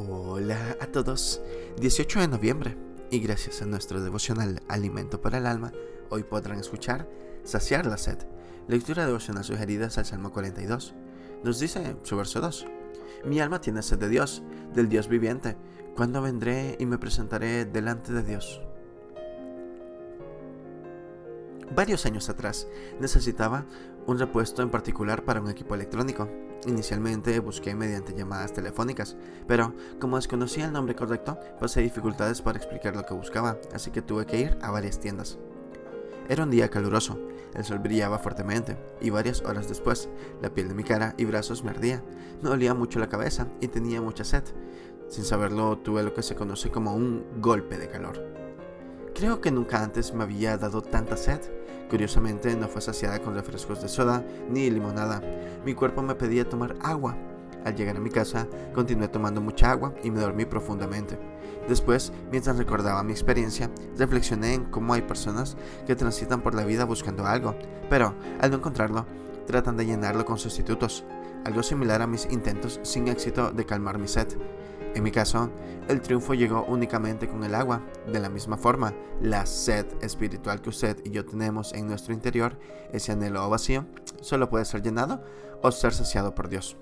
Hola a todos, 18 de noviembre y gracias a nuestro devocional Alimento para el Alma, hoy podrán escuchar Saciar la sed, lectura devocional sugeridas al Salmo 42. Nos dice su verso 2, Mi alma tiene sed de Dios, del Dios viviente, ¿cuándo vendré y me presentaré delante de Dios? Varios años atrás necesitaba un repuesto en particular para un equipo electrónico. Inicialmente busqué mediante llamadas telefónicas, pero como desconocía el nombre correcto, pasé dificultades para explicar lo que buscaba, así que tuve que ir a varias tiendas. Era un día caluroso, el sol brillaba fuertemente y varias horas después la piel de mi cara y brazos me ardía, me dolía mucho la cabeza y tenía mucha sed. Sin saberlo tuve lo que se conoce como un golpe de calor. Creo que nunca antes me había dado tanta sed. Curiosamente no fue saciada con refrescos de soda ni limonada. Mi cuerpo me pedía tomar agua. Al llegar a mi casa, continué tomando mucha agua y me dormí profundamente. Después, mientras recordaba mi experiencia, reflexioné en cómo hay personas que transitan por la vida buscando algo, pero al no encontrarlo, tratan de llenarlo con sustitutos, algo similar a mis intentos sin éxito de calmar mi sed. En mi caso, el triunfo llegó únicamente con el agua. De la misma forma, la sed espiritual que usted y yo tenemos en nuestro interior, ese anhelo vacío, solo puede ser llenado o ser saciado por Dios.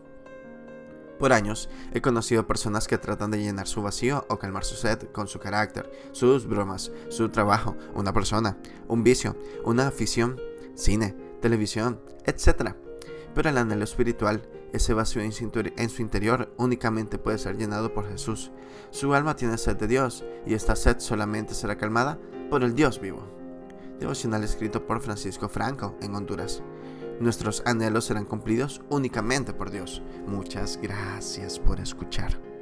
Por años he conocido personas que tratan de llenar su vacío o calmar su sed con su carácter, sus bromas, su trabajo, una persona, un vicio, una afición, cine, televisión, etc. Pero el anhelo espiritual, ese vacío en su interior, únicamente puede ser llenado por Jesús. Su alma tiene sed de Dios y esta sed solamente será calmada por el Dios vivo. Devocional escrito por Francisco Franco en Honduras. Nuestros anhelos serán cumplidos únicamente por Dios. Muchas gracias por escuchar.